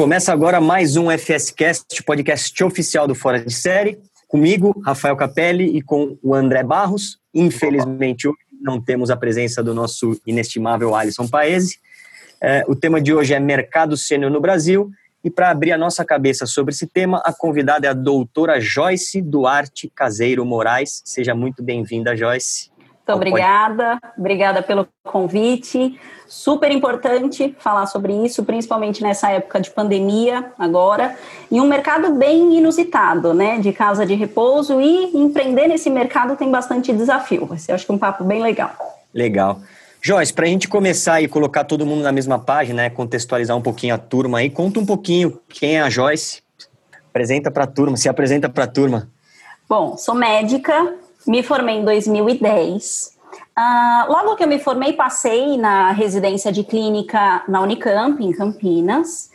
Começa agora mais um FSCast, podcast oficial do Fora de Série. Comigo, Rafael Capelli, e com o André Barros. Infelizmente, hoje não temos a presença do nosso inestimável Alisson Paese. É, o tema de hoje é mercado sênior no Brasil. E para abrir a nossa cabeça sobre esse tema, a convidada é a doutora Joyce Duarte Caseiro Moraes. Seja muito bem-vinda, Joyce. Muito obrigada, obrigada pelo convite. Super importante falar sobre isso, principalmente nessa época de pandemia agora, e um mercado bem inusitado, né, de casa de repouso e empreender nesse mercado tem bastante desafio. Ser, acho que um papo bem legal. Legal. Joyce, para a gente começar e colocar todo mundo na mesma página, né, contextualizar um pouquinho a turma aí, conta um pouquinho quem é a Joyce, apresenta para a turma, se apresenta para a turma. Bom, sou médica, me formei em 2010. Uh, logo que eu me formei, passei na residência de clínica na Unicamp, em Campinas.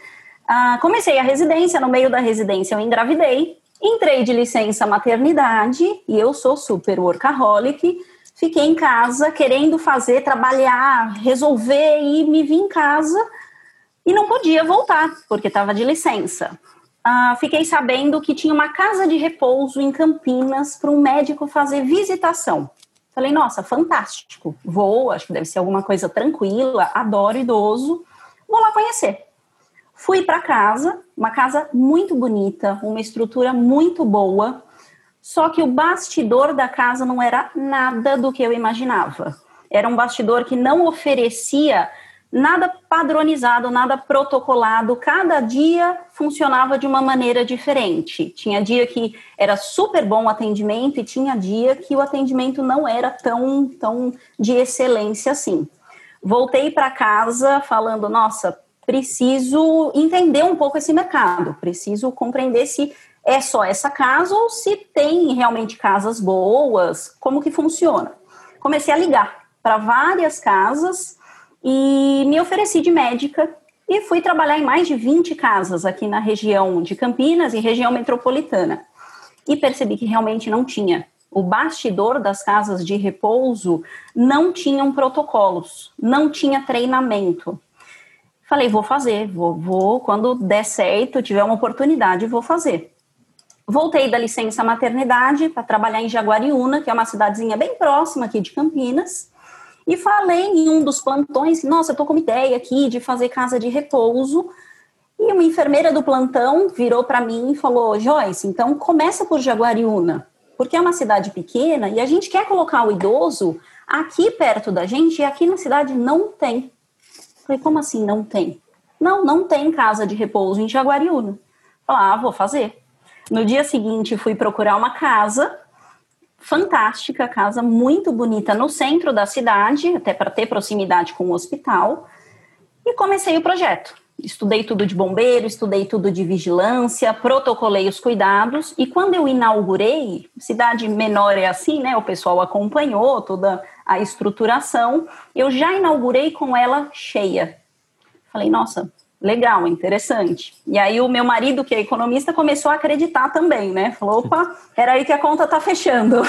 Uh, comecei a residência, no meio da residência eu engravidei, entrei de licença maternidade e eu sou super workaholic. Fiquei em casa querendo fazer, trabalhar, resolver e me vi em casa e não podia voltar porque estava de licença uh, fiquei sabendo que tinha uma casa de repouso em Campinas para um médico fazer visitação. Falei, nossa, fantástico. Vou, acho que deve ser alguma coisa tranquila, adoro idoso, vou lá conhecer. Fui para casa, uma casa muito bonita, uma estrutura muito boa, só que o bastidor da casa não era nada do que eu imaginava. Era um bastidor que não oferecia nada padronizado, nada protocolado, cada dia funcionava de uma maneira diferente. Tinha dia que era super bom o atendimento e tinha dia que o atendimento não era tão, tão de excelência assim. Voltei para casa falando, nossa, preciso entender um pouco esse mercado, preciso compreender se é só essa casa ou se tem realmente casas boas, como que funciona. Comecei a ligar para várias casas e me ofereci de médica e fui trabalhar em mais de 20 casas aqui na região de Campinas e região metropolitana. E percebi que realmente não tinha. O bastidor das casas de repouso não tinham protocolos, não tinha treinamento. Falei, vou fazer, vou, vou, quando der certo, tiver uma oportunidade, vou fazer. Voltei da licença maternidade para trabalhar em Jaguariúna, que é uma cidadezinha bem próxima aqui de Campinas. E falei em um dos plantões, nossa, eu tô com uma ideia aqui de fazer casa de repouso. E uma enfermeira do plantão virou para mim e falou: Joyce, então começa por Jaguariúna, porque é uma cidade pequena e a gente quer colocar o idoso aqui perto da gente e aqui na cidade não tem. Falei: como assim não tem? Não, não tem casa de repouso em Jaguariúna. Falei: ah, vou fazer. No dia seguinte, fui procurar uma casa fantástica, casa muito bonita no centro da cidade, até para ter proximidade com o hospital. E comecei o projeto. Estudei tudo de bombeiro, estudei tudo de vigilância, protocolei os cuidados e quando eu inaugurei, cidade menor é assim, né? O pessoal acompanhou toda a estruturação. Eu já inaugurei com ela cheia. Falei, nossa, legal, interessante. E aí o meu marido, que é economista, começou a acreditar também, né? Falou, opa, era aí que a conta tá fechando.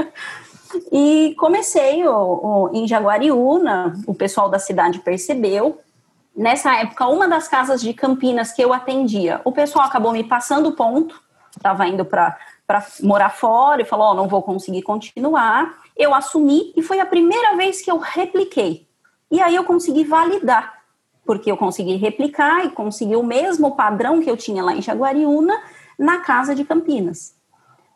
e comecei o, o, em Jaguariúna, o pessoal da cidade percebeu. Nessa época, uma das casas de Campinas que eu atendia, o pessoal acabou me passando o ponto, estava indo para morar fora e falou: oh, não vou conseguir continuar. Eu assumi e foi a primeira vez que eu repliquei. E aí eu consegui validar porque eu consegui replicar e consegui o mesmo padrão que eu tinha lá em Jaguariúna na casa de Campinas.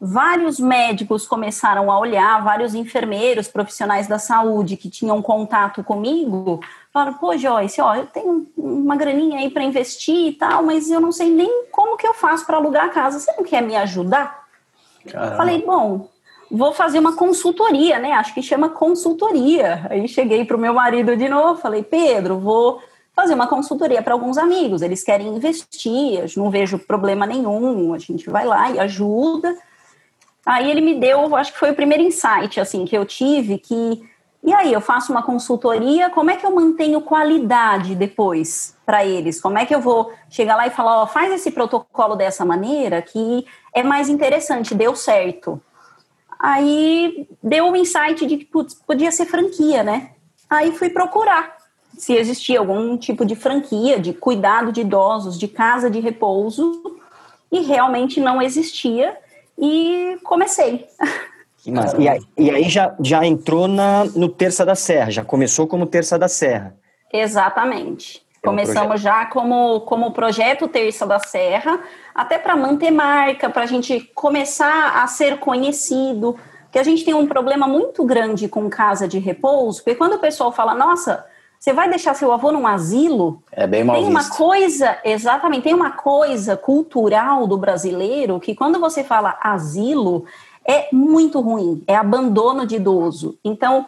Vários médicos começaram a olhar, vários enfermeiros, profissionais da saúde que tinham contato comigo, falaram: pô, Joyce, ó, eu tenho uma graninha aí para investir e tal, mas eu não sei nem como que eu faço para alugar a casa. Você não quer me ajudar? Caramba. Falei: bom, vou fazer uma consultoria, né? Acho que chama consultoria. Aí cheguei para o meu marido de novo, falei: Pedro, vou fazer uma consultoria para alguns amigos, eles querem investir, eu não vejo problema nenhum, a gente vai lá e ajuda. Aí ele me deu, acho que foi o primeiro insight assim que eu tive que e aí eu faço uma consultoria, como é que eu mantenho qualidade depois para eles? Como é que eu vou chegar lá e falar, ó, faz esse protocolo dessa maneira que é mais interessante, deu certo. Aí deu o um insight de que putz, podia ser franquia, né? Aí fui procurar se existia algum tipo de franquia de cuidado de idosos, de casa de repouso, e realmente não existia, e comecei. E aí, e aí já, já entrou na, no Terça da Serra, já começou como Terça da Serra. Exatamente. É um Começamos projeto. já como, como projeto Terça da Serra, até para manter marca, para a gente começar a ser conhecido, que a gente tem um problema muito grande com casa de repouso, porque quando o pessoal fala, nossa, você vai deixar seu avô num asilo? É bem mal Tem visto. uma coisa, exatamente, tem uma coisa cultural do brasileiro que quando você fala asilo, é muito ruim, é abandono de idoso. Então,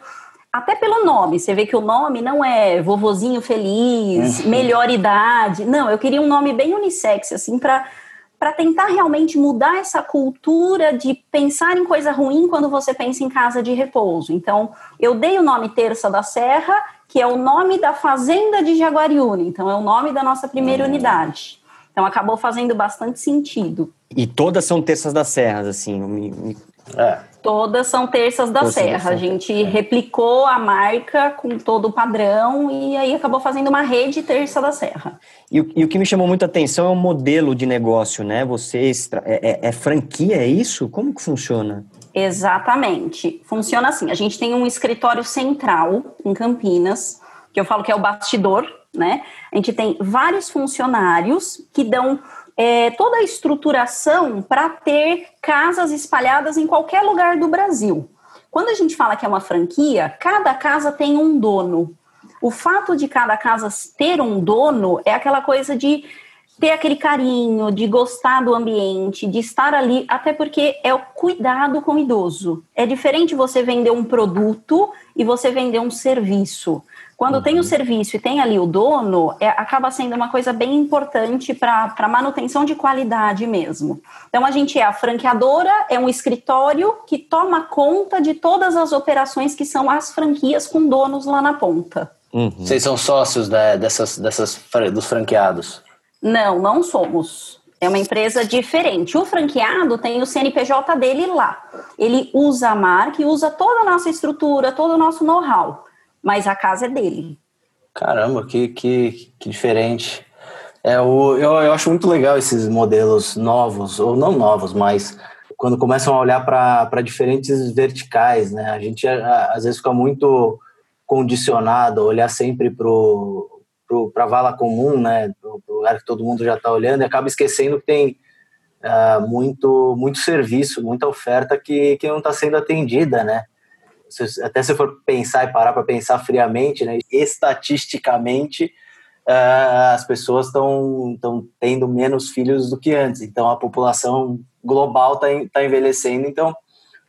até pelo nome, você vê que o nome não é vovozinho feliz, uhum. melhor idade. Não, eu queria um nome bem unissex, assim, para para tentar realmente mudar essa cultura de pensar em coisa ruim quando você pensa em casa de repouso. Então, eu dei o nome Terça da Serra, que é o nome da fazenda de Jaguariúna, então é o nome da nossa primeira uhum. unidade. Então acabou fazendo bastante sentido. E todas são terças da serra, assim. É. Todas são terças da Todas Serra. A gente é. replicou a marca com todo o padrão e aí acabou fazendo uma rede terça da Serra. E, e o que me chamou muita atenção é o modelo de negócio, né? Vocês é, é, é franquia, é isso? Como que funciona? Exatamente. Funciona assim: a gente tem um escritório central em Campinas, que eu falo que é o bastidor, né? A gente tem vários funcionários que dão é, toda a estruturação para ter casas espalhadas em qualquer lugar do Brasil. Quando a gente fala que é uma franquia, cada casa tem um dono. O fato de cada casa ter um dono é aquela coisa de ter aquele carinho, de gostar do ambiente, de estar ali, até porque é o cuidado com o idoso. É diferente você vender um produto e você vender um serviço. Quando uhum. tem o uhum. serviço e tem ali o dono, é, acaba sendo uma coisa bem importante para manutenção de qualidade mesmo. Então, a gente é a franqueadora, é um escritório que toma conta de todas as operações que são as franquias com donos lá na ponta. Uhum. Vocês são sócios da, dessas, dessas, dos franqueados? Não, não somos. É uma empresa diferente. O franqueado tem o CNPJ dele lá. Ele usa a marca e usa toda a nossa estrutura, todo o nosso know-how mas a casa é dele. Caramba, que, que, que diferente. É, o, eu, eu acho muito legal esses modelos novos, ou não novos, mas quando começam a olhar para diferentes verticais, né? A gente às vezes fica muito condicionado a olhar sempre para a vala comum, né? Para o lugar que todo mundo já está olhando e acaba esquecendo que tem uh, muito, muito serviço, muita oferta que, que não está sendo atendida, né? se, até se for pensar e parar para pensar friamente, né, estatisticamente, uh, as pessoas estão tendo menos filhos do que antes. Então, a população global está tá envelhecendo. Então,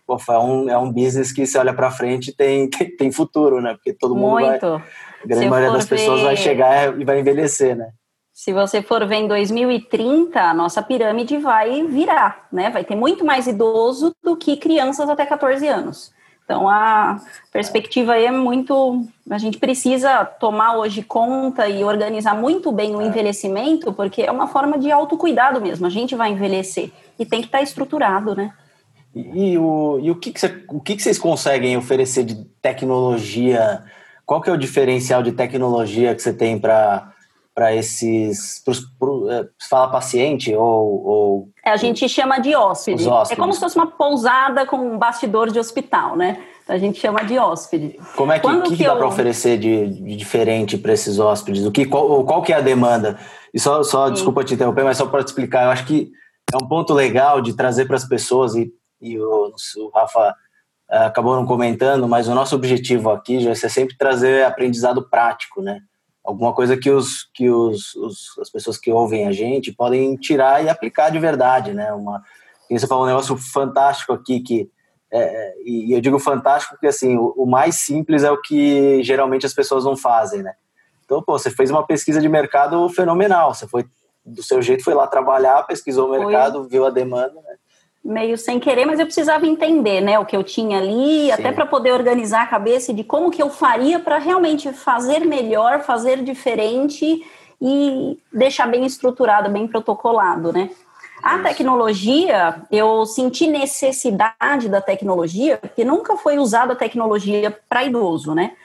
pô, é, um, é um business que, se olha para frente, tem, tem, tem, futuro, né? Porque todo mundo Muito. vai... A grande maioria das pessoas ver... vai chegar e vai envelhecer, né? Se você for ver em 2030, a nossa pirâmide vai virar, né? Vai ter muito mais idoso do que crianças até 14 anos. Então a perspectiva aí é muito. A gente precisa tomar hoje conta e organizar muito bem o é. envelhecimento, porque é uma forma de autocuidado mesmo. A gente vai envelhecer e tem que estar estruturado, né? E, e o, e o, que, que, você, o que, que vocês conseguem oferecer de tecnologia? Qual que é o diferencial de tecnologia que você tem para para esses. Pros, pro, é, fala paciente ou. ou é, a gente chama de hóspede. É como se fosse uma pousada com um bastidor de hospital, né? Então a gente chama de hóspede. Como é que, que, que dá eu... para oferecer de, de diferente para esses hóspedes? O que, qual, qual que é a demanda? E só, só desculpa te interromper, mas só para te explicar, eu acho que é um ponto legal de trazer para as pessoas, e, e o, o Rafa acabou não comentando, mas o nosso objetivo aqui já é sempre trazer aprendizado prático, né? alguma coisa que, os, que os, os, as pessoas que ouvem a gente podem tirar e aplicar de verdade, né? Uma, você falou um negócio fantástico aqui que é, é, e eu digo fantástico porque assim o, o, mais simples é o que geralmente as pessoas não fazem, né? Então, pô, você fez uma pesquisa de mercado fenomenal. Você foi do seu jeito, foi lá trabalhar, pesquisou o mercado, foi. viu a demanda, né? Meio sem querer, mas eu precisava entender, né, o que eu tinha ali, Sim. até para poder organizar a cabeça de como que eu faria para realmente fazer melhor, fazer diferente e deixar bem estruturado, bem protocolado, né? A tecnologia, eu senti necessidade da tecnologia, porque nunca foi usada a tecnologia para idoso, né?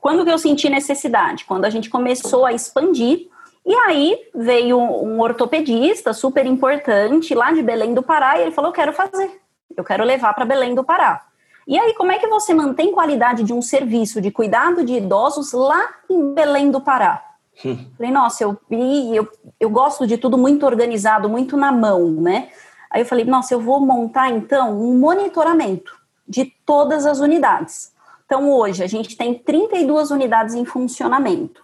Quando que eu senti necessidade? Quando a gente começou a expandir, e aí veio um ortopedista super importante lá de Belém do Pará, e ele falou: Eu quero fazer, eu quero levar para Belém do Pará. E aí, como é que você mantém qualidade de um serviço de cuidado de idosos lá em Belém do Pará? Hum. Falei, nossa, eu, eu, eu gosto de tudo muito organizado, muito na mão, né? Aí eu falei, nossa, eu vou montar então um monitoramento de todas as unidades. Então, hoje, a gente tem 32 unidades em funcionamento.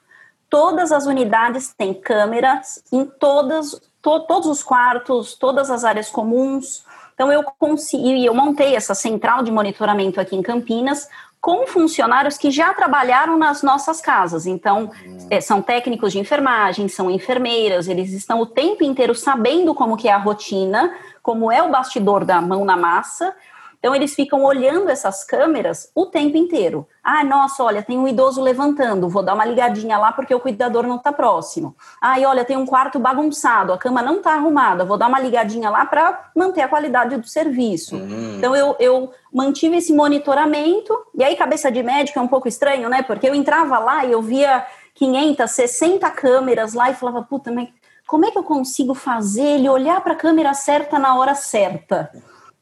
Todas as unidades têm câmeras em todas, to, todos os quartos, todas as áreas comuns. Então, eu consegui, eu montei essa central de monitoramento aqui em Campinas com funcionários que já trabalharam nas nossas casas. Então, é, são técnicos de enfermagem, são enfermeiras, eles estão o tempo inteiro sabendo como que é a rotina, como é o bastidor da mão na massa, então, eles ficam olhando essas câmeras o tempo inteiro. Ah, nossa, olha, tem um idoso levantando, vou dar uma ligadinha lá porque o cuidador não está próximo. Ah, olha, tem um quarto bagunçado, a cama não está arrumada, vou dar uma ligadinha lá para manter a qualidade do serviço. Uhum. Então, eu, eu mantive esse monitoramento, e aí, cabeça de médico é um pouco estranho, né? Porque eu entrava lá e eu via 500, 60 câmeras lá e falava, puta, mas como é que eu consigo fazer ele olhar para a câmera certa na hora certa?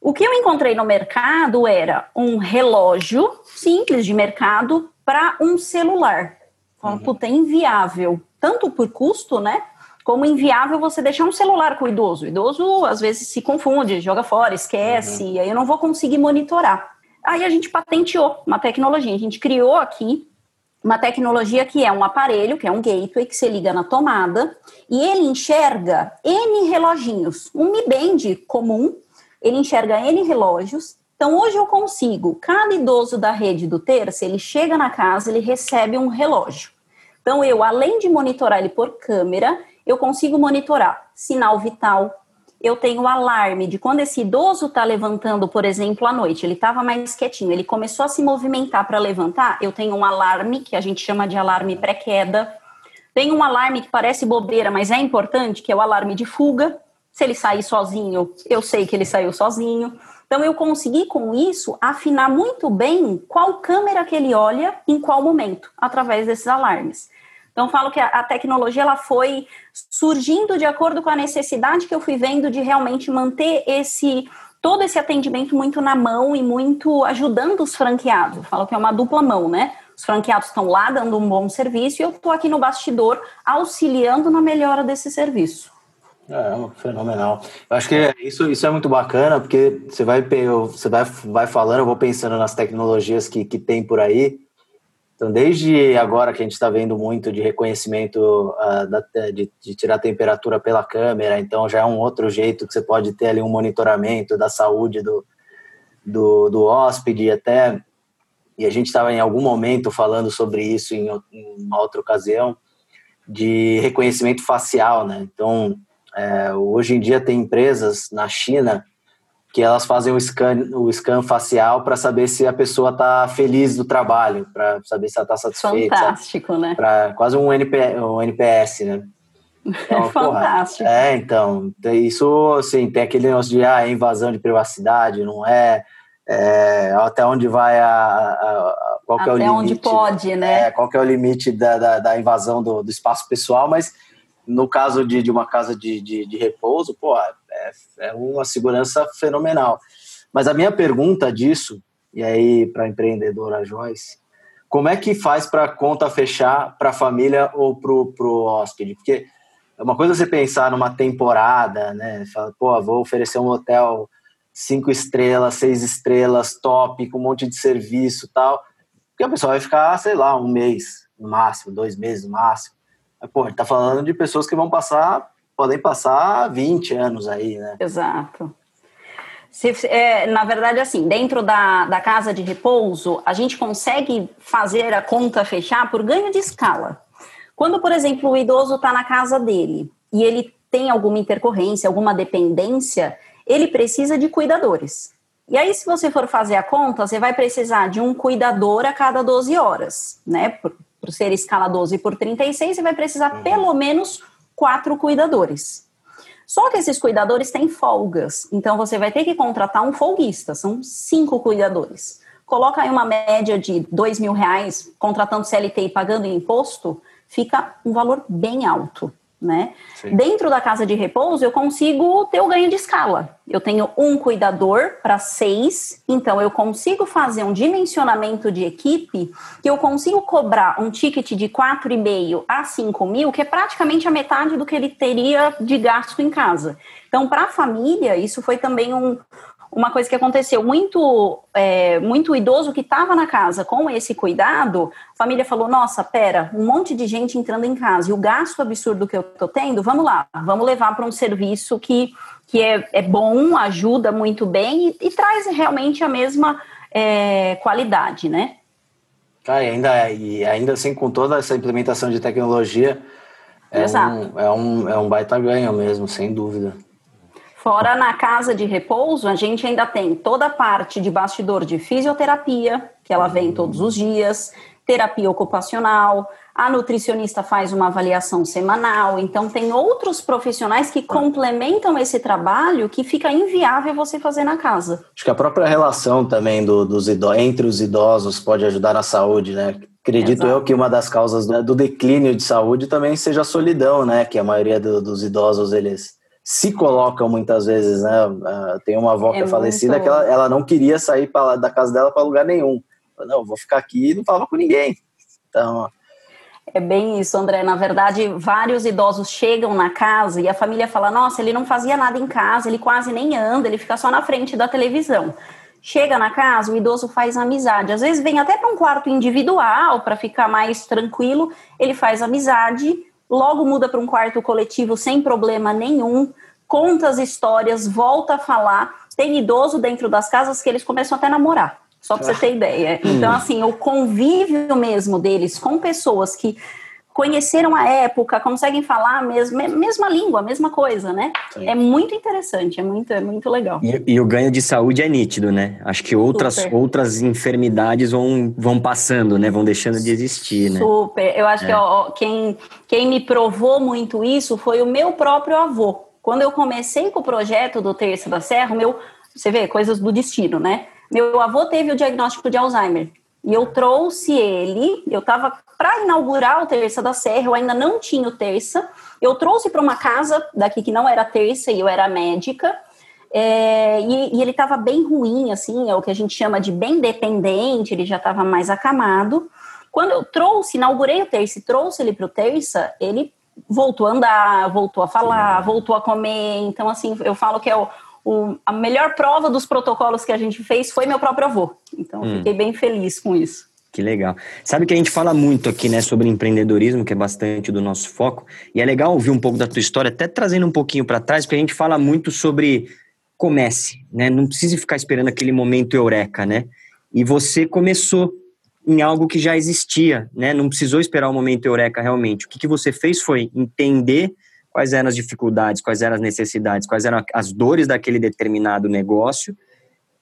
O que eu encontrei no mercado era um relógio simples de mercado para um celular. Uhum. puta, é inviável, tanto por custo, né? Como inviável você deixar um celular com o idoso. O idoso às vezes se confunde, joga fora, esquece, uhum. e aí eu não vou conseguir monitorar. Aí a gente patenteou uma tecnologia, a gente criou aqui uma tecnologia que é um aparelho, que é um gateway, que você liga na tomada, e ele enxerga N reloginhos, um Mi Band comum, ele enxerga N relógios. Então, hoje eu consigo, cada idoso da rede do terça, ele chega na casa, ele recebe um relógio. Então, eu, além de monitorar ele por câmera, eu consigo monitorar sinal vital. Eu tenho alarme de quando esse idoso está levantando, por exemplo, à noite, ele estava mais quietinho, ele começou a se movimentar para levantar, eu tenho um alarme, que a gente chama de alarme pré-queda. Tem um alarme que parece bobeira, mas é importante, que é o alarme de fuga. Se ele sair sozinho, eu sei que ele saiu sozinho. Então eu consegui com isso afinar muito bem qual câmera que ele olha em qual momento, através desses alarmes. Então falo que a, tecnologia ela foi surgindo de acordo com a necessidade que eu fui vendo de realmente manter esse todo esse atendimento muito na mão e muito ajudando os franqueados. Eu falo que é uma dupla mão, né? Os franqueados estão lá dando um bom serviço e eu estou aqui no bastidor auxiliando na melhora desse serviço. É, fenomenal. Eu acho que isso, isso é muito bacana, porque você vai, você vai, vai falando, eu vou pensando nas tecnologias que, que tem por aí. Então, desde agora que a gente está vendo muito de reconhecimento uh, da, de, de, tirar a temperatura pela câmera, então já é um outro jeito que você pode ter ali um monitoramento da saúde do, do, do hóspede, até. E a gente estava em algum momento falando sobre isso em, em uma outra ocasião, de reconhecimento facial, né? Então, é, hoje em dia tem empresas na China que elas fazem o scan, o scan facial para saber se a pessoa está feliz do trabalho, para saber se ela está satisfeita. Fantástico, né? Pra, quase um, NP, um NPS, né? Então, Fantástico. Porra, é, então, isso, assim, tem aquele negócio de ah, é invasão de privacidade, não é, é até onde vai a, a, a qual até é o limite. onde pode, né? É, qual é o limite da, da, da invasão do, do espaço pessoal, mas no caso de, de uma casa de, de, de repouso, pô, é, é uma segurança fenomenal. Mas a minha pergunta disso, e aí para a empreendedora Joyce, como é que faz para a conta fechar para a família ou para o hóspede? Porque é uma coisa você pensar numa temporada, né? Fala, pô, vou oferecer um hotel cinco estrelas, seis estrelas, top, com um monte de serviço tal. Porque a pessoa vai ficar, sei lá, um mês no máximo, dois meses no máximo. Pô, ele tá falando de pessoas que vão passar, podem passar 20 anos aí, né? Exato. Se, é, na verdade, assim, dentro da, da casa de repouso, a gente consegue fazer a conta fechar por ganho de escala. Quando, por exemplo, o idoso está na casa dele e ele tem alguma intercorrência, alguma dependência, ele precisa de cuidadores. E aí, se você for fazer a conta, você vai precisar de um cuidador a cada 12 horas, né? Por ser escala 12 por 36, você vai precisar uhum. pelo menos quatro cuidadores. Só que esses cuidadores têm folgas, então você vai ter que contratar um folguista, são cinco cuidadores. coloca aí uma média de dois mil reais, contratando CLT e pagando imposto, fica um valor bem alto né? Sim. Dentro da casa de repouso, eu consigo ter o ganho de escala. Eu tenho um cuidador para seis, então eu consigo fazer um dimensionamento de equipe que eu consigo cobrar um ticket de 4,5 a 5 mil, que é praticamente a metade do que ele teria de gasto em casa. Então, para a família, isso foi também um, uma coisa que aconteceu muito é, muito idoso que estava na casa com esse cuidado, a família falou: Nossa, pera, um monte de gente entrando em casa e o gasto absurdo que eu estou tendo, vamos lá, vamos levar para um serviço que, que é, é bom, ajuda muito bem e, e traz realmente a mesma é, qualidade, né? Ah, e ainda, e ainda assim, com toda essa implementação de tecnologia, é, um, é, um, é um baita ganho mesmo, sem dúvida. Fora na casa de repouso, a gente ainda tem toda a parte de bastidor de fisioterapia, que ela vem todos os dias, terapia ocupacional, a nutricionista faz uma avaliação semanal, então tem outros profissionais que complementam esse trabalho que fica inviável você fazer na casa. Acho que a própria relação também do, dos entre os idosos pode ajudar na saúde, né? Acredito Exato. eu que uma das causas do declínio de saúde também seja a solidão, né? Que a maioria do, dos idosos eles se colocam muitas vezes, né? Uh, tem uma avó que é, é falecida muito... que ela, ela não queria sair pra, da casa dela para lugar nenhum. Não, vou ficar aqui e não falava com ninguém. Então. É bem isso, André. Na verdade, vários idosos chegam na casa e a família fala: Nossa, ele não fazia nada em casa, ele quase nem anda, ele fica só na frente da televisão. Chega na casa, o idoso faz amizade. Às vezes vem até para um quarto individual para ficar mais tranquilo. Ele faz amizade logo muda para um quarto coletivo sem problema nenhum, conta as histórias, volta a falar. Tem idoso dentro das casas que eles começam até a namorar, só para você ter ideia. Hum. Então, assim, o convívio mesmo deles com pessoas que conheceram a época, conseguem falar a mesma, mesma língua, a mesma coisa, né? Sim. É muito interessante, é muito, é muito legal. E, e, o ganho de saúde é nítido, né? Acho que outras, outras enfermidades vão, vão passando, né? Vão deixando de existir, né? Super. Eu acho é. que ó, quem, quem me provou muito isso foi o meu próprio avô. Quando eu comecei com o projeto do Terça da Serra, meu, você vê, coisas do destino, né? Meu avô teve o diagnóstico de Alzheimer. E eu trouxe ele, eu estava para inaugurar o Terça da Serra, eu ainda não tinha o Terça. Eu trouxe para uma casa daqui que não era terça e eu era médica. É, e, e, ele estava bem ruim, assim, é o que a gente chama de bem dependente, ele já estava mais acamado. Quando eu trouxe, inaugurei o terça e trouxe ele para o terça, ele voltou a andar, voltou a falar, voltou a comer. Então, assim, eu falo que é o, o, a melhor prova dos protocolos que a gente fez foi meu próprio avô. Então, hum. fiquei bem feliz com isso. Que legal. Sabe que a gente fala muito aqui, né, sobre empreendedorismo, que é bastante do nosso foco, e é legal ouvir um pouco da tua história, até trazendo um pouquinho para trás, porque a gente fala muito sobre comece, né? Não precisa ficar esperando aquele momento eureka, né? E você começou em algo que já existia, né? Não precisou esperar o momento eureka realmente. O que, que você fez foi entender quais eram as dificuldades, quais eram as necessidades, quais eram as dores daquele determinado negócio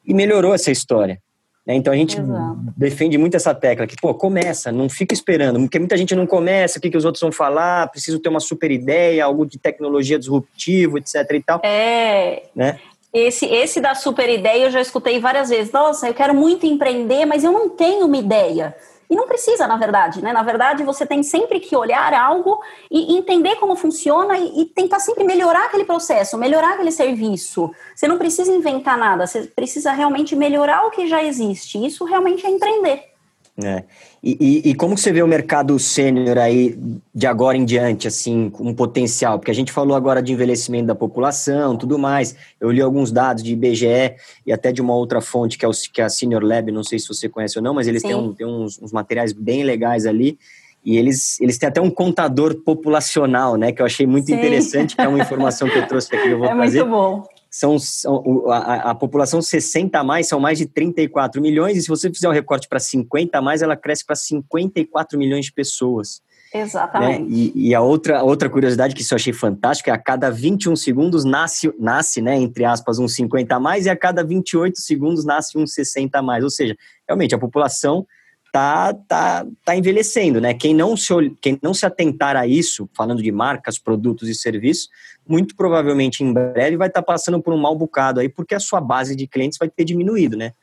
e melhorou essa história. Né? Então a gente Exato. defende muito essa tecla que, pô, começa, não fica esperando, porque muita gente não começa, o que, que os outros vão falar, preciso ter uma super ideia, algo de tecnologia disruptivo, etc e tal. É. Né? Esse, esse da super ideia eu já escutei várias vezes. Nossa, eu quero muito empreender, mas eu não tenho uma ideia. E não precisa, na verdade, né? Na verdade, você tem sempre que olhar algo e entender como funciona e, e, tentar sempre melhorar aquele processo, melhorar aquele serviço. Você não precisa inventar nada, você precisa realmente melhorar o que já existe. Isso realmente é empreender. É. E, e, e, como você vê o mercado sênior aí de agora em diante, assim, com um potencial? Porque a gente falou agora de envelhecimento da população, tudo mais. Eu li alguns dados de IBGE e até de uma outra fonte, que é, o, que é a Senior Lab, não sei se você conhece ou não, mas eles Sim. têm, um, têm uns, uns, materiais bem legais ali. E eles, eles têm até um contador populacional, né? Que eu achei muito Sim. interessante, que é uma informação que eu trouxe aqui que eu vou é fazer. É muito bom são, são a, a, população 60 a mais são mais de 34 milhões, e se você fizer um recorte para 50 a mais, ela cresce para 54 milhões de pessoas. Exatamente. Né? E, e, a outra, outra curiosidade que isso eu achei fantástico é a cada 21 segundos nasce, nasce, né, entre aspas, um 50 a mais, e a cada 28 segundos nasce um 60 a mais. Ou seja, realmente a população tá, tá, tá envelhecendo, né? Quem não, se, quem não se atentar a isso, falando de marcas, produtos e serviços, muito provavelmente em breve vai estar tá passando por um mal bocado aí, porque a sua base de clientes vai ter diminuído, né?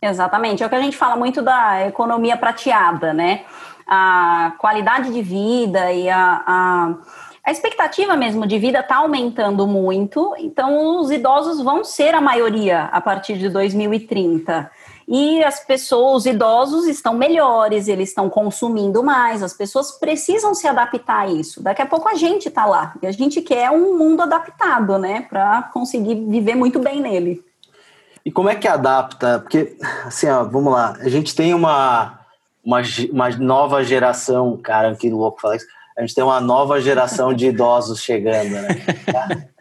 Exatamente, é o que a gente fala muito da economia prateada, né? A qualidade de vida e a, a, a expectativa mesmo de vida está aumentando muito, então os idosos vão ser a maioria a partir de 2030. E as pessoas, os idosos estão melhores, eles estão consumindo mais, as pessoas precisam se adaptar a isso. Daqui a pouco a gente está lá, e a gente quer um mundo adaptado, né, para conseguir viver muito bem nele. E como é que adapta? Porque, assim, ó, vamos lá, a gente tem uma, uma, uma nova geração, cara, que louco falar isso, a gente tem uma nova geração de idosos chegando, né?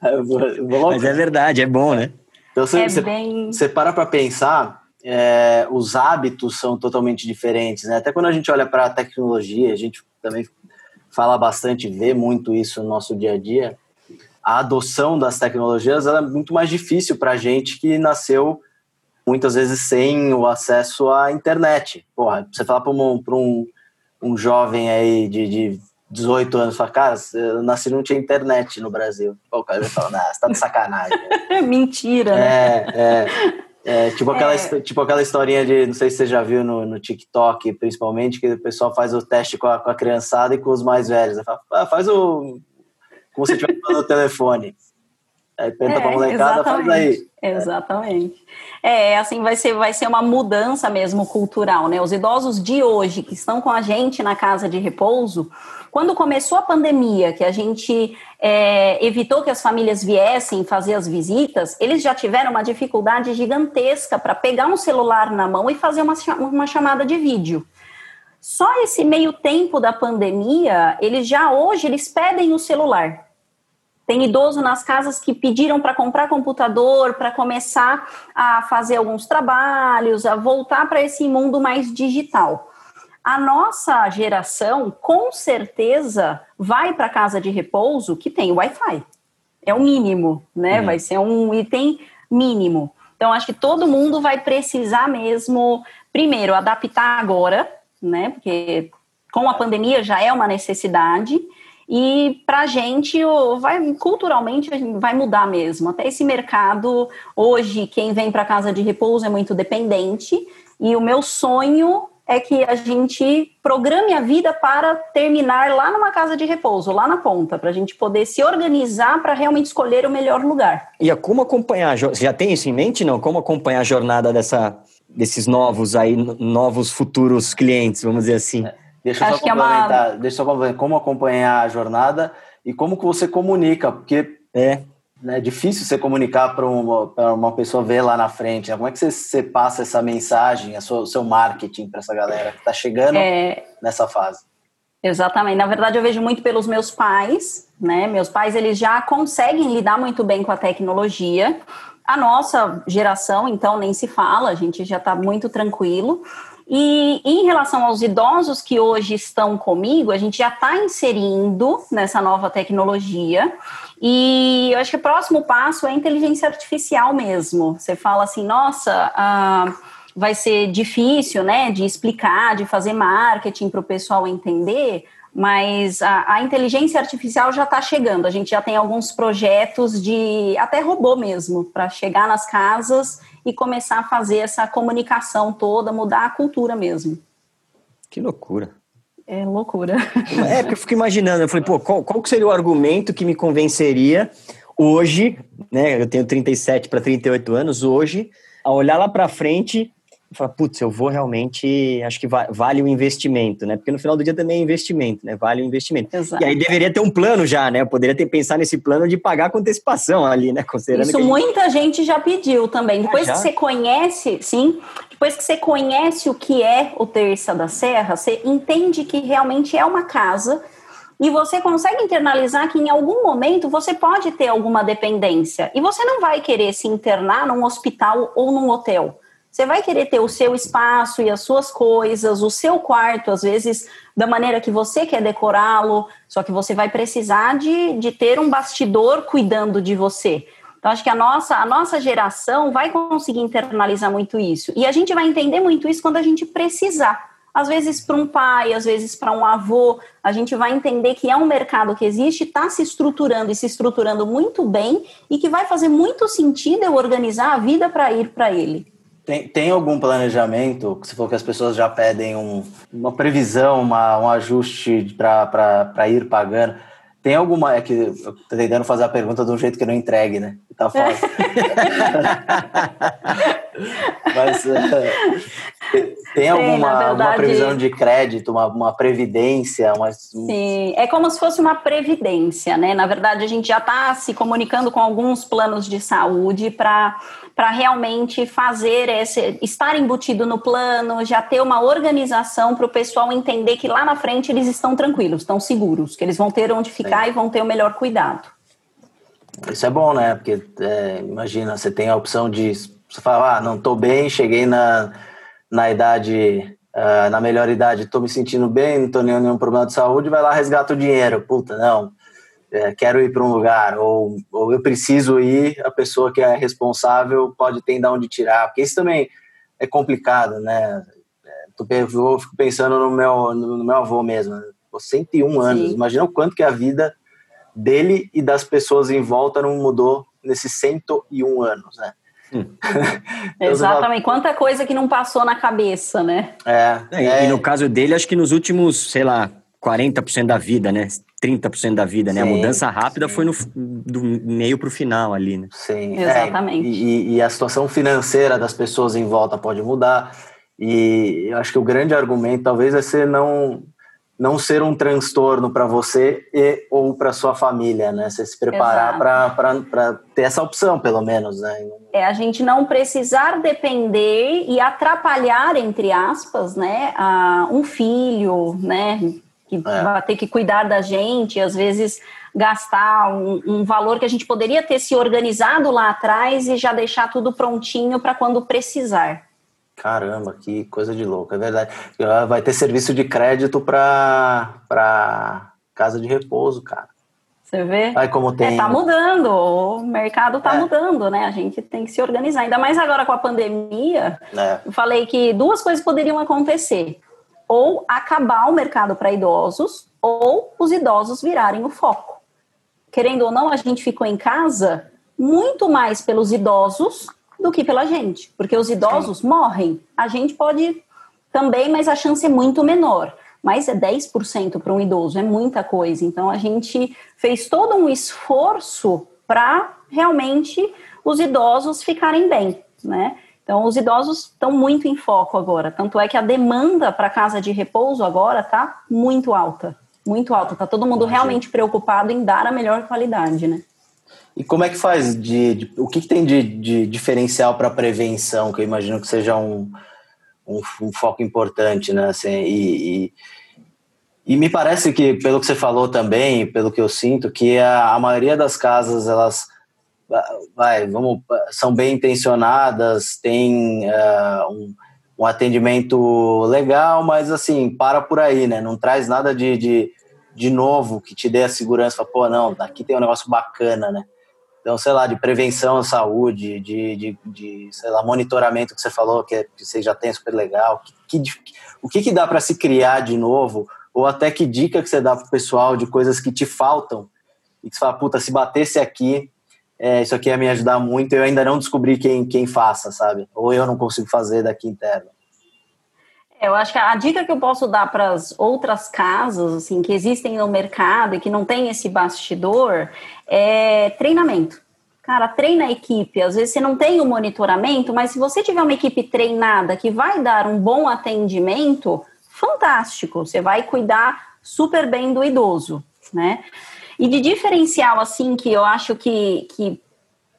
Mas é verdade, é bom, né? Então, você, é você, bem... você para para pensar, é, os hábitos são totalmente diferentes, né? Até quando a gente olha para a tecnologia, a gente também fala bastante, vê muito isso no nosso dia a dia. A adoção das tecnologias é muito mais difícil para a gente que nasceu muitas vezes sem o acesso à internet. Porra, você fala para um, um, um jovem aí de, de 18 anos, fala, cara, eu nasci não tinha internet no Brasil. Pô, o cara vai falar, nah, você tá de sacanagem. Mentira, né? É, é. É, tipo, aquela, é. tipo aquela historinha de, não sei se você já viu no, no TikTok, principalmente, que o pessoal faz o teste com a, com a criançada e com os mais velhos. Fala, ah, faz o. Como se estivesse no telefone. Aí pergunta é, pra molecada, faz aí. Exatamente. É, assim, vai ser, vai ser uma mudança mesmo cultural, né? Os idosos de hoje que estão com a gente na casa de repouso, quando começou a pandemia, que a gente é, evitou que as famílias viessem fazer as visitas, eles já tiveram uma dificuldade gigantesca para pegar um celular na mão e fazer uma, uma chamada de vídeo. Só esse meio tempo da pandemia, eles já hoje eles pedem o celular. Tem idoso nas casas que pediram para comprar computador, para começar a fazer alguns trabalhos, a voltar para esse mundo mais digital. A nossa geração, com certeza, vai para casa de repouso que tem Wi-Fi. É o mínimo, né? Uhum. Vai ser um item mínimo. Então, acho que todo mundo vai precisar mesmo, primeiro, adaptar agora, né? Porque com a pandemia já é uma necessidade. E para a gente, vai, culturalmente, vai mudar mesmo. Até esse mercado, hoje, quem vem para casa de repouso é muito dependente. E o meu sonho é que a gente programe a vida para terminar lá numa casa de repouso, lá na ponta, para a gente poder se organizar para realmente escolher o melhor lugar. E a como acompanhar? Você já tem isso em mente, não? Como acompanhar a jornada dessa, desses novos aí, novos futuros clientes, vamos dizer assim? É. Deixa eu Acho só complementar, é uma... deixa eu complementar como acompanhar a jornada e como que você comunica, porque é, é difícil você comunicar para uma, uma pessoa ver lá na frente. Né? Como é que você, você passa essa mensagem, o seu marketing para essa galera que está chegando é... nessa fase? Exatamente. Na verdade, eu vejo muito pelos meus pais, né? Meus pais, eles já conseguem lidar muito bem com a tecnologia. A nossa geração, então, nem se fala, a gente já está muito tranquilo. E em relação aos idosos que hoje estão comigo, a gente já está inserindo nessa nova tecnologia. E eu acho que o próximo passo é inteligência artificial mesmo. Você fala assim, nossa, ah, vai ser difícil, né, de explicar, de fazer marketing para o pessoal entender, mas a, a inteligência artificial já está chegando. A gente já tem alguns projetos de até robô mesmo para chegar nas casas e começar a fazer essa comunicação toda, mudar a cultura mesmo. Que loucura. É loucura. É, porque eu fico imaginando, eu falei, pô, qual, qual seria o argumento que me convenceria hoje, né, eu tenho 37 para 38 anos, hoje, a olhar lá para frente fala, putz, eu vou realmente, acho que vale o investimento, né? Porque no final do dia também é investimento, né? Vale o investimento. Exato. E aí deveria ter um plano já, né? Eu poderia ter pensado nesse plano de pagar com antecipação ali, né? Considerando Isso muita gente já pediu também. Depois ah, que você conhece, sim, depois que você conhece o que é o Terça da Serra, você entende que realmente é uma casa e você consegue internalizar que em algum momento você pode ter alguma dependência e você não vai querer se internar num hospital ou num hotel. Você vai querer ter o seu espaço e as suas coisas, o seu quarto, às vezes da maneira que você quer decorá-lo, só que você vai precisar de, de ter um bastidor cuidando de você. Então, acho que a nossa, a nossa geração vai conseguir internalizar muito isso. E a gente vai entender muito isso quando a gente precisar. Às vezes para um pai, às vezes para um avô, a gente vai entender que é um mercado que existe, está se estruturando e se estruturando muito bem e que vai fazer muito sentido eu organizar a vida para ir para ele. Tem, tem algum planejamento, você falou que as pessoas já pedem um, uma previsão, uma, um ajuste para ir pagando. Tem alguma. É que eu tô tentando fazer a pergunta de um jeito que não entregue, né? Tá fácil. Mas uh, tem alguma, verdade, alguma previsão de crédito, uma, uma previdência? Uma... Sim, é como se fosse uma previdência, né? Na verdade, a gente já está se comunicando com alguns planos de saúde para para realmente fazer esse, estar embutido no plano, já ter uma organização para o pessoal entender que lá na frente eles estão tranquilos, estão seguros, que eles vão ter onde ficar e vão ter o melhor cuidado. Isso é bom, né? Porque é, imagina, você tem a opção de você fala, ah, não estou bem, cheguei na, na idade, uh, na melhor idade, estou me sentindo bem, não estou nenhum, nenhum problema de saúde, vai lá resgata o dinheiro. Puta, não é, quero ir para um lugar, ou, ou eu preciso ir, a pessoa que é responsável pode ter de onde tirar, porque isso também é complicado, né? É, eu fico pensando no meu, no meu avô mesmo, 101 né? anos, Sim. imagina o quanto que a vida dele e das pessoas em volta não mudou nesses 101 anos, né? Exatamente, quanta coisa que não passou na cabeça, né? É, é, E no caso dele, acho que nos últimos, sei lá, 40% da vida, né? 30% da vida, né? Sim, a mudança rápida sim. foi no, do meio para o final ali, né? Sim, é, exatamente. É, e, e, a situação financeira das pessoas em volta pode mudar. E eu acho que o grande argumento talvez é ser não não ser um transtorno para você e ou para sua família, né? Você se preparar para ter essa opção, pelo menos, né? É a gente não precisar depender e atrapalhar, entre aspas, né, a um filho, né? que é. vai ter que cuidar da gente, às vezes gastar um, um, valor que a gente poderia ter se organizado lá atrás e já deixar tudo prontinho para quando precisar. Caramba, que coisa de louco, é verdade. Vai ter serviço de crédito para casa de repouso, cara. Você vê? Aí como tem... É, tá mudando, o mercado tá é. mudando, né? A gente tem que se organizar. Ainda mais agora com a pandemia. É. Eu falei que duas coisas poderiam acontecer ou acabar o mercado para idosos, ou os idosos virarem o foco. Querendo ou não, a gente ficou em casa muito mais pelos idosos do que pela gente, porque os idosos Sim. morrem. A gente pode também, mas a chance é muito menor. Mas é 10% para um idoso, é muita coisa. Então a gente fez todo um esforço para realmente os idosos ficarem bem, né? Então, os idosos estão muito em foco agora. Tanto é que a demanda para casa de repouso agora está muito alta. Muito alta. Está todo mundo realmente preocupado em dar a melhor qualidade, né? E como é que faz? De, de o que, que, tem de, de diferencial para prevenção, que eu imagino que seja um, um, um foco importante, né? Assim, e, e, e, me parece que, pelo que você falou também, pelo que eu sinto, que a, a maioria das casas, elas vai, vamos, são bem intencionadas, tem uh, um, um, atendimento legal, mas assim, para por aí, né? Não traz nada de, de, de novo que te dê a segurança, pô, não, aqui tem um negócio bacana, né? Então, sei lá, de prevenção à saúde, de, de, de sei lá, monitoramento que você falou, que, é, que você já tem super legal. Que, que, o que, que dá para se criar de novo? Ou até que dica que você dá pro pessoal de coisas que te faltam e que você fala, puta, se batesse aqui, é, isso aqui ia me ajudar muito. Eu ainda não descobri quem, quem faça, sabe? Ou eu não consigo fazer daqui interno. É, eu acho que a dica que eu posso dar para as outras casas, assim, que existem no mercado e que não tem esse bastidor, é treinamento. Cara, treina a equipe. Às vezes você não tem o monitoramento, mas se você tiver uma equipe treinada que vai dar um bom atendimento, fantástico. Você vai cuidar super bem do idoso, né? E de diferencial, assim, que eu acho que, que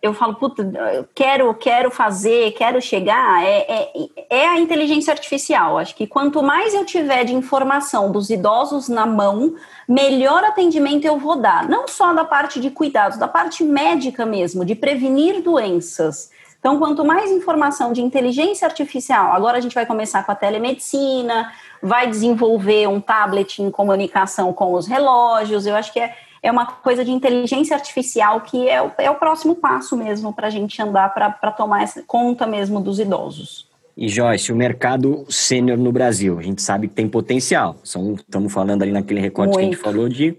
eu falo, puta, quero, quero fazer, quero chegar, é, é, é, a inteligência artificial. Acho que quanto mais eu tiver de informação dos idosos na mão, melhor atendimento eu vou dar. Não só da parte de cuidados, da parte médica mesmo, de prevenir doenças. Então, quanto mais informação de inteligência artificial, agora a gente vai começar com a telemedicina, vai desenvolver um tablet em comunicação com os relógios, eu acho que é é uma coisa de inteligência artificial que é o, é o próximo passo mesmo para a gente andar para tomar essa conta mesmo dos idosos. E Joyce, o mercado sênior no Brasil, a gente sabe que tem potencial. São, estamos falando ali naquele recorte que a gente falou de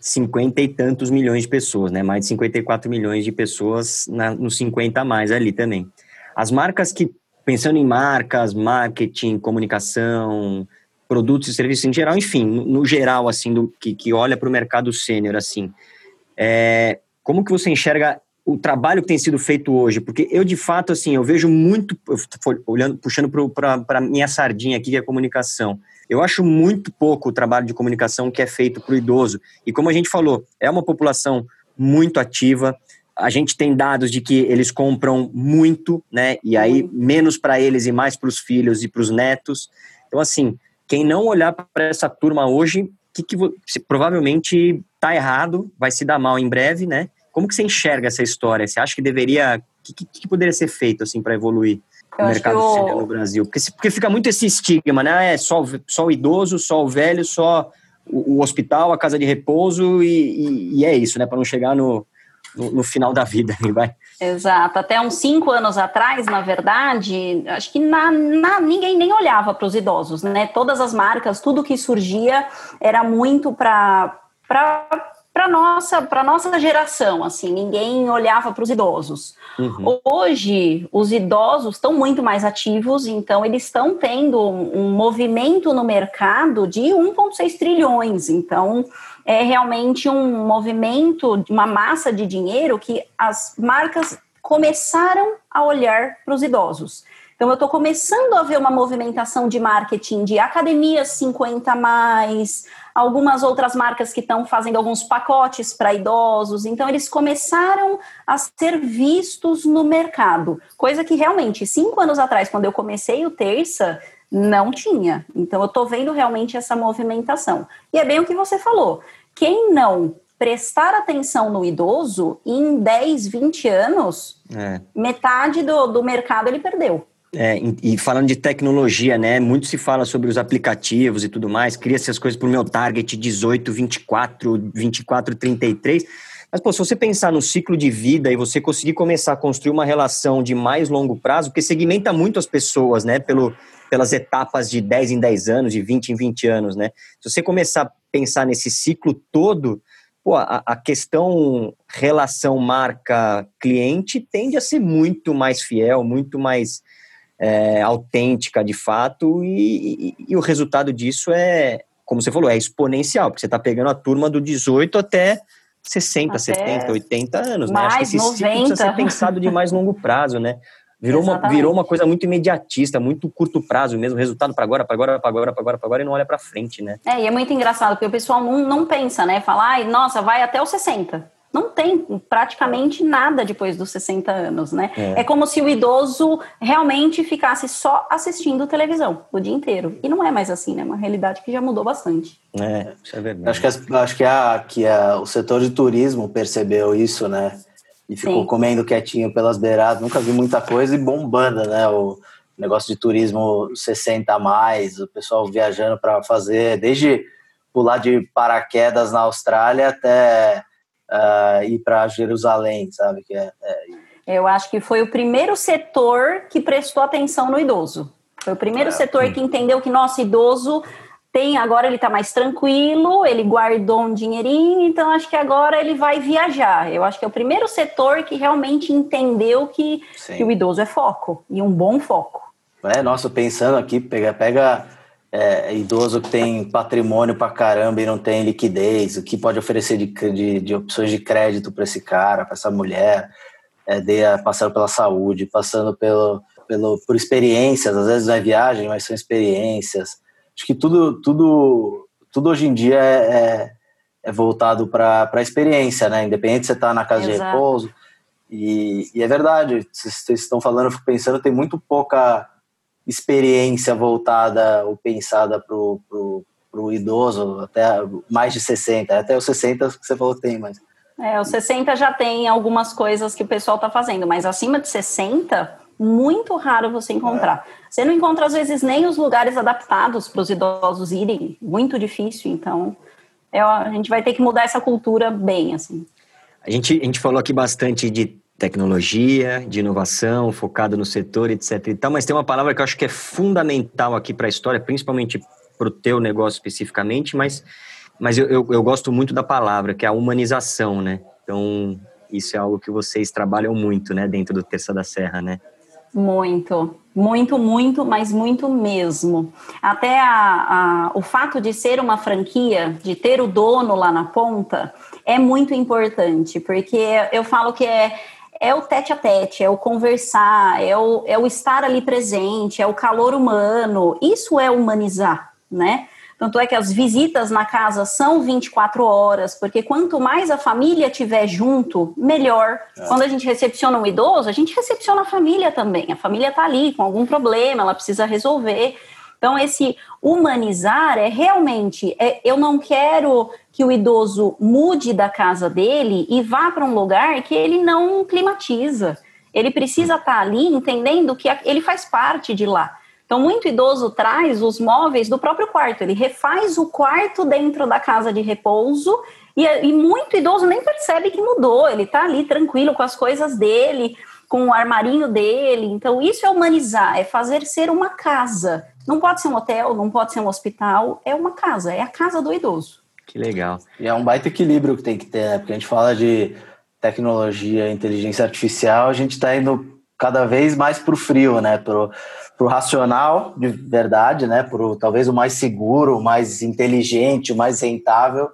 cinquenta e tantos milhões de pessoas, né? Mais de 54 milhões de pessoas na, nos 50 a mais ali também. As marcas que pensando em marcas, marketing, comunicação, produtos e serviços em geral, enfim, no, geral, assim, do, que, que olha para o mercado sênior, assim, é, como que você enxerga o trabalho que tem sido feito hoje? Porque eu, de fato, assim, eu vejo muito, olhando, puxando para a minha sardinha aqui, que é a comunicação, eu acho muito pouco o trabalho de comunicação que é feito para o idoso. E como a gente falou, é uma população muito ativa, a gente tem dados de que eles compram muito, né? E aí menos para eles e mais para os filhos e para os netos. Então, assim, quem não olhar para essa turma hoje, que, que provavelmente está errado, vai se dar mal em breve, né? Como que você enxerga essa história? Você acha que deveria, o que, que, poderia ser feito assim para evoluir o mercado eu... no Brasil? Porque, porque fica muito esse estigma, né? É só, só o idoso, só o velho, só o, o hospital, a casa de repouso e, e, e é isso, né? Para não chegar no, no, no, final da vida, vai. Exato. Até uns cinco anos atrás, na verdade, acho que na, na ninguém nem olhava para os idosos, né? Todas as marcas, tudo que surgia era muito para para nossa para nossa geração assim ninguém olhava para os idosos uhum. hoje os idosos estão muito mais ativos então eles estão tendo um, movimento no mercado de 1,6 trilhões então é realmente um movimento, uma massa de dinheiro que as marcas começaram a olhar para os idosos. Então, eu estou começando a ver uma movimentação de marketing de academias 50 mais, algumas outras marcas que estão fazendo alguns pacotes para idosos. Então, eles começaram a ser vistos no mercado, coisa que realmente, cinco anos atrás, quando eu comecei o Terça, não tinha. Então, eu estou vendo realmente essa movimentação. E é bem o que você falou. Quem não prestar atenção no idoso, em 10, 20 anos, é. metade do, do mercado ele perdeu. É, e falando de tecnologia, né? Muito se fala sobre os aplicativos e tudo mais. Cria-se as coisas para o meu target 18, 24, 24, 33. Mas, pô, se você pensar no ciclo de vida e você conseguir começar a construir uma relação de mais longo prazo, porque segmenta muito as pessoas, né? Pelo, pelas etapas de 10 em 10 anos, de 20 em 20 anos, né? Se você começar a pensar nesse ciclo todo, pô, a, a questão relação marca-cliente tende a ser muito mais fiel, muito mais é, autêntica de fato, e, e, e, o resultado disso é, como você falou, é exponencial, porque você está pegando a turma do 18 até 60, até 70, 80 anos, né? Acho que esse 90. ciclo precisa ser pensado de mais longo prazo, né? Virou uma, virou uma coisa muito imediatista, muito curto prazo mesmo, resultado para agora, para agora, para agora, para agora, para agora, e não olha para frente, né? É, e é muito engraçado, porque o pessoal não, não pensa, né? Fala, ai, nossa, vai até os 60. Não tem praticamente nada depois dos 60 anos, né? É. é como se o idoso realmente ficasse só assistindo televisão o dia inteiro. E não é mais assim, né? É uma realidade que já mudou bastante. É, isso é verdade. Acho que, acho que, a, que a, o setor de turismo percebeu isso, né? E ficou Sim. comendo quietinho pelas beiradas. Nunca vi muita coisa e bombando, né? O negócio de turismo 60 a mais, o pessoal viajando para fazer, desde pular de paraquedas na Austrália até uh, ir para Jerusalém, sabe? Que é, é... Eu acho que foi o primeiro setor que prestou atenção no idoso. Foi o primeiro é. setor que entendeu que nosso idoso tem agora ele está mais tranquilo, ele guardou um dinheirinho, então acho que agora ele vai viajar. Eu acho que é o primeiro setor que realmente entendeu que, que o idoso é foco e um bom foco. É, nossa, pensando aqui, pega, pega é, idoso que tem patrimônio para caramba e não tem liquidez, o que pode oferecer de, de, de opções de crédito para esse cara, para essa mulher, é, de, passando pela saúde, passando pelo, pelo, por experiências, às vezes não é viagem, mas são experiências acho que tudo, tudo, tudo hoje em dia é, é, é voltado para a experiência, né? Independente se você está na casa Exato. de repouso. E, e, é verdade, vocês estão falando, eu fico pensando, tem muito pouca experiência voltada ou pensada para o idoso, até mais de 60, até os 60 que você falou tem, mas... É, os 60 já tem algumas coisas que o pessoal está fazendo, mas acima de 60 muito raro você encontrar. Você não encontra, às vezes, nem os lugares adaptados para os idosos irem, muito difícil, então é, a gente vai ter que mudar essa cultura bem, assim. A gente, a gente falou aqui bastante de tecnologia, de inovação, focado no setor, etc e tal, mas tem uma palavra que eu acho que é fundamental aqui para a história, principalmente para o teu negócio especificamente, mas, mas eu, eu, eu gosto muito da palavra, que é a humanização, né? Então, isso é algo que vocês trabalham muito, né, dentro do Terça da Serra, né? Muito, muito, muito, mas muito mesmo. Até a, a, o fato de ser uma franquia, de ter o dono lá na ponta, é muito importante, porque eu falo que é, é o tete a tete, é o conversar, é o, é o estar ali presente, é o calor humano. Isso é humanizar, né? Tanto é que as visitas na casa são 24 horas, porque quanto mais a família tiver junto, melhor. É. Quando a gente recepciona um idoso, a gente recepciona a família também. A família está ali com algum problema, ela precisa resolver. Então, esse humanizar é realmente, é, eu não quero que o idoso mude da casa dele e vá para um lugar que ele não climatiza. Ele precisa estar tá ali entendendo que ele faz parte de lá. Então, muito idoso traz os móveis do próprio quarto, ele refaz o quarto dentro da casa de repouso e, e muito idoso nem percebe que mudou, ele está ali tranquilo com as coisas dele, com o armarinho dele. Então, isso é humanizar, é fazer ser uma casa. Não pode ser um hotel, não pode ser um hospital, é uma casa, é a casa do idoso. Que legal. E é um baita equilíbrio que tem que ter, né? Porque a gente fala de tecnologia, inteligência artificial, a gente está indo cada vez mais para o frio, né? Pro, para o racional de verdade, né? Por talvez o mais seguro, o mais inteligente, o mais rentável,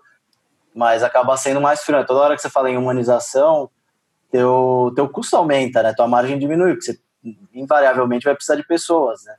mas acaba sendo mais frio. Toda hora que você fala em humanização, teu, teu custo aumenta, né? Tua margem diminui, porque você invariavelmente vai precisar de pessoas, né?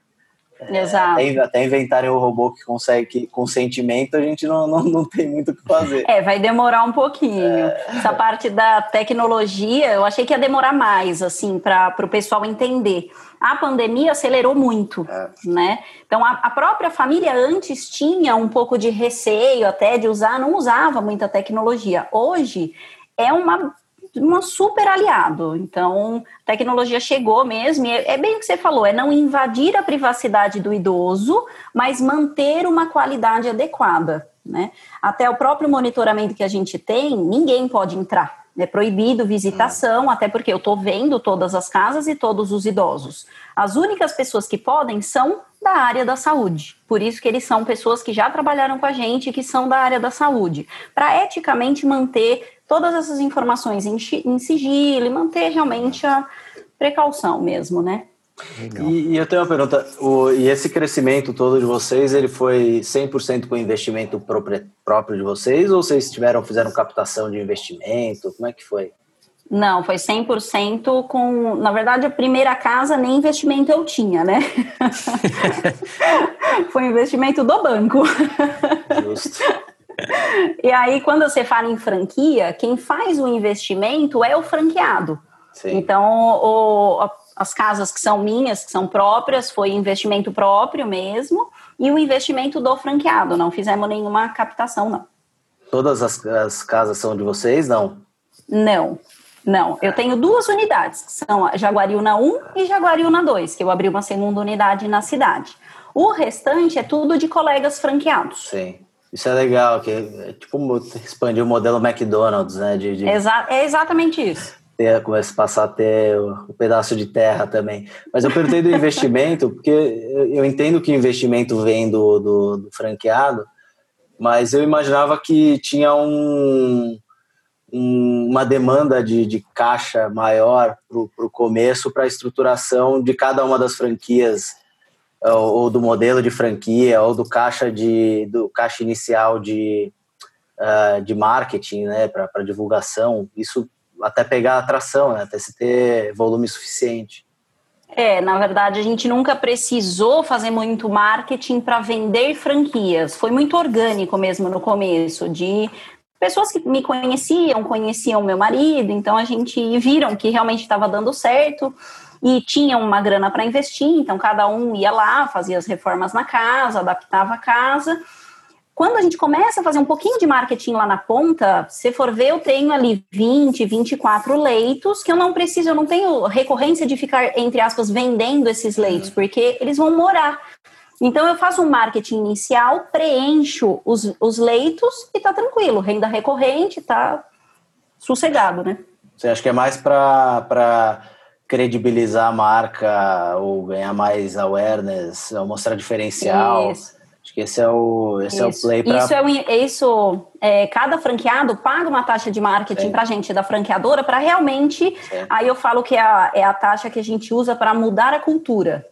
Exato. Até, até inventarem o robô que consegue que, com sentimento, a gente não, não, não tem muito o que fazer. É, vai demorar um pouquinho. É. Essa parte da tecnologia, eu achei que ia demorar mais, assim, para o pessoal entender. A pandemia acelerou muito, é. né? Então, a, a própria família antes tinha um pouco de receio até de usar, não usava muita tecnologia. Hoje, é uma um super aliado. Então, a tecnologia chegou mesmo, é, é bem o que você falou, é não invadir a privacidade do idoso, mas manter uma qualidade adequada. Né? Até o próprio monitoramento que a gente tem, ninguém pode entrar. É proibido visitação, até porque eu estou vendo todas as casas e todos os idosos. As únicas pessoas que podem são da área da saúde. Por isso que eles são pessoas que já trabalharam com a gente, que são da área da saúde, para eticamente manter todas essas informações em, em sigilo e manter realmente a precaução mesmo, né? E, e, eu tenho uma pergunta, o, e esse crescimento todo de vocês, ele foi 100% com investimento próprio, próprio de vocês ou vocês tiveram, fizeram captação de investimento? Como é que foi? Não, foi 100% com. Na verdade, a primeira casa nem investimento eu tinha, né? foi investimento do banco. Justo. E aí, quando você fala em franquia, quem faz o investimento é o franqueado. Sim. Então, o, as casas que são minhas, que são próprias, foi investimento próprio mesmo, e o investimento do franqueado. Não fizemos nenhuma captação, não. Todas as, as casas são de vocês, não? Não. Não, eu tenho duas unidades, que são Jaguariúna 1 e Jaguariúna 2, que eu abri uma segunda unidade na cidade. O restante é tudo de colegas franqueados. Sim. Isso é legal, que é tipo expandir o modelo McDonald's, né? De, de... Exa é exatamente isso. Ter, começa a passar a ter o, pedaço de terra também. Mas eu perguntei do investimento, porque eu entendo que o investimento vem do, do, do franqueado, mas eu imaginava que tinha um, uma demanda de, de caixa maior para o começo, para a estruturação de cada uma das franquias, ou, do modelo de franquia, ou do caixa, de, do caixa inicial de, uh, de marketing, né, para divulgação. Isso até pegar atração, né, até se ter volume suficiente. É, na verdade, a gente nunca precisou fazer muito marketing para vender franquias. Foi muito orgânico mesmo no começo, de pessoas que me conheciam, conheciam meu marido, então a gente viram que realmente estava dando certo e tinham uma grana para investir, então cada um ia lá, fazia as reformas na casa, adaptava a casa. Quando a gente começa a fazer um pouquinho de marketing lá na ponta, se for ver, eu tenho ali 20, 24 leitos que eu não preciso, eu não tenho recorrência de ficar, entre aspas, vendendo esses leitos, uhum. porque eles vão morar. Então, eu faço um marketing inicial, preencho os, os leitos e tá tranquilo. Renda recorrente, tá sossegado, né? Você acha que é mais para credibilizar a marca ou ganhar mais awareness, ou mostrar diferencial? Isso. Acho que esse é o, esse isso. é o play para. Isso é, isso é, cada franqueado paga uma taxa de marketing para a gente da franqueadora para realmente. Aí eu falo que é a, é a taxa que a gente usa para mudar a cultura.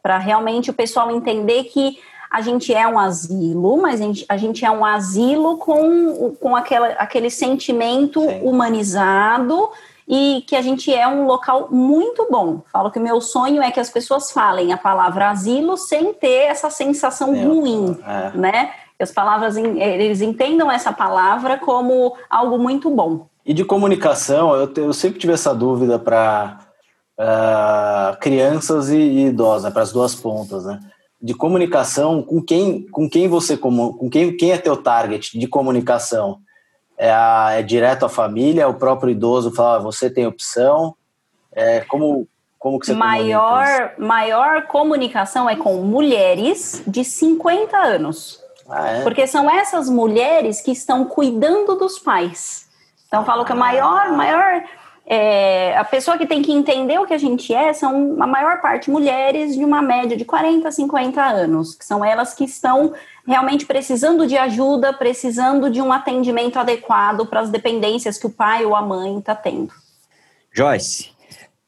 Para realmente o pessoal entender que a gente é um asilo, mas a gente, a gente é um asilo com, com aquela, aquele sentimento Sim. humanizado e que a gente é um local muito bom. Falo que o meu sonho é que as pessoas falem a palavra asilo sem ter essa sensação é, ruim, é. né? Que as palavras, eles entendam essa palavra como algo muito bom. E de comunicação, eu, eu sempre tive essa dúvida para uh, ah, crianças e, e idosos, né, para as duas pontas, né? De comunicação, com quem, com quem você, com quem, quem é teu target de comunicação? É, a, é direto à família, é o próprio idoso fala, ah, você tem opção, é, como, como que você maior, maior comunicação é com mulheres de 50 anos. Ah, é? Porque são essas mulheres que estão cuidando dos pais. Então, eu falo que a maior, maior é, a pessoa que tem que entender o que a gente é são a maior parte mulheres de uma média de 40 a 50 anos, que são elas que estão realmente precisando de ajuda, precisando de um atendimento adequado para as dependências que o pai ou a mãe está tendo. Joyce,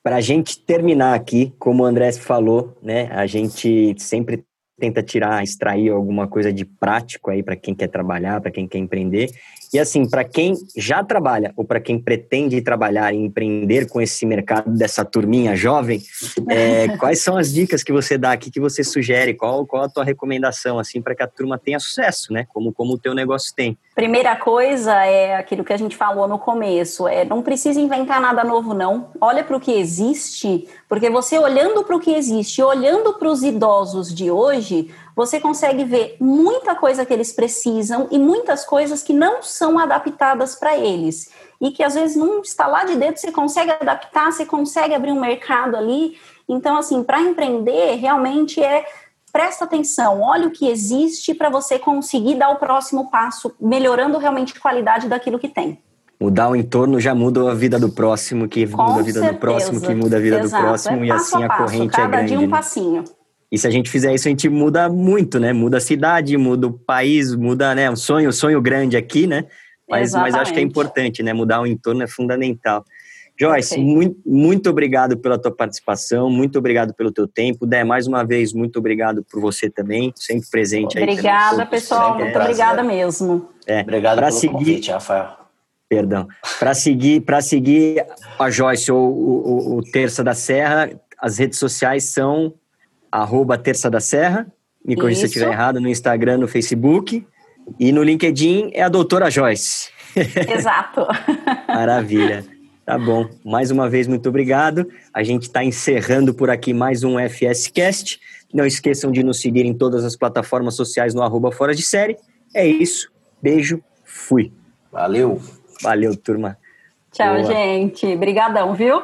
para a gente terminar aqui, como o André falou, né, a gente sempre tenta tirar, extrair alguma coisa de prático aí para quem quer trabalhar, para quem quer empreender. E assim, para quem já trabalha ou para quem pretende trabalhar e empreender com esse mercado dessa turminha jovem, é, quais são as dicas que você dá aqui, que você sugere? Qual, qual a tua recomendação assim para que a turma tenha sucesso, né? Como, como o teu negócio tem? Primeira coisa é aquilo que a gente falou no começo, é não precisa inventar nada novo não. Olha para o que existe, porque você olhando para o que existe, olhando para os idosos de hoje, você consegue ver muita coisa que eles precisam e muitas coisas que não são adaptadas para eles. E que às vezes num lá de dedo você consegue adaptar, você consegue abrir um mercado ali. Então, assim, para empreender, realmente é presta atenção, olha o que existe para você conseguir dar o próximo passo, melhorando realmente a qualidade daquilo que tem. Mudar o entorno já muda a vida do próximo, que Com muda a vida certeza. do próximo, que muda a vida Exato. do próximo, é e assim a, a corrente é grande. Cada dia um né? passinho. E se a gente fizer isso, a gente muda muito, né? Muda a cidade, muda o país, muda, né? Um sonho, sonho grande aqui, né? Mas, mas acho que é importante, né? Mudar o entorno é fundamental. Joyce, okay. muito, muito obrigado pela tua participação, muito obrigado pelo teu tempo. Dé, mais uma vez, muito obrigado por você também, sempre presente obrigada, aí. Obrigada, pessoal, muito obrigada mesmo. É, obrigado pra pelo seguir, convite, Rafael. Perdão. Para seguir, seguir a Joyce ou o, o, o Terça da Serra, as redes sociais são arroba Terça da Serra, me corrija se eu estiver errado, no Instagram, no Facebook, e no LinkedIn é a doutora Joyce. Exato. Maravilha. Tá bom. Mais uma vez, muito obrigado. A gente está encerrando por aqui mais um FSCast. Não esqueçam de nos seguir em todas as plataformas sociais no arroba Fora de Série. É isso. Beijo. Fui. Valeu. Valeu, turma. Tchau, Boa. gente. Obrigadão, viu?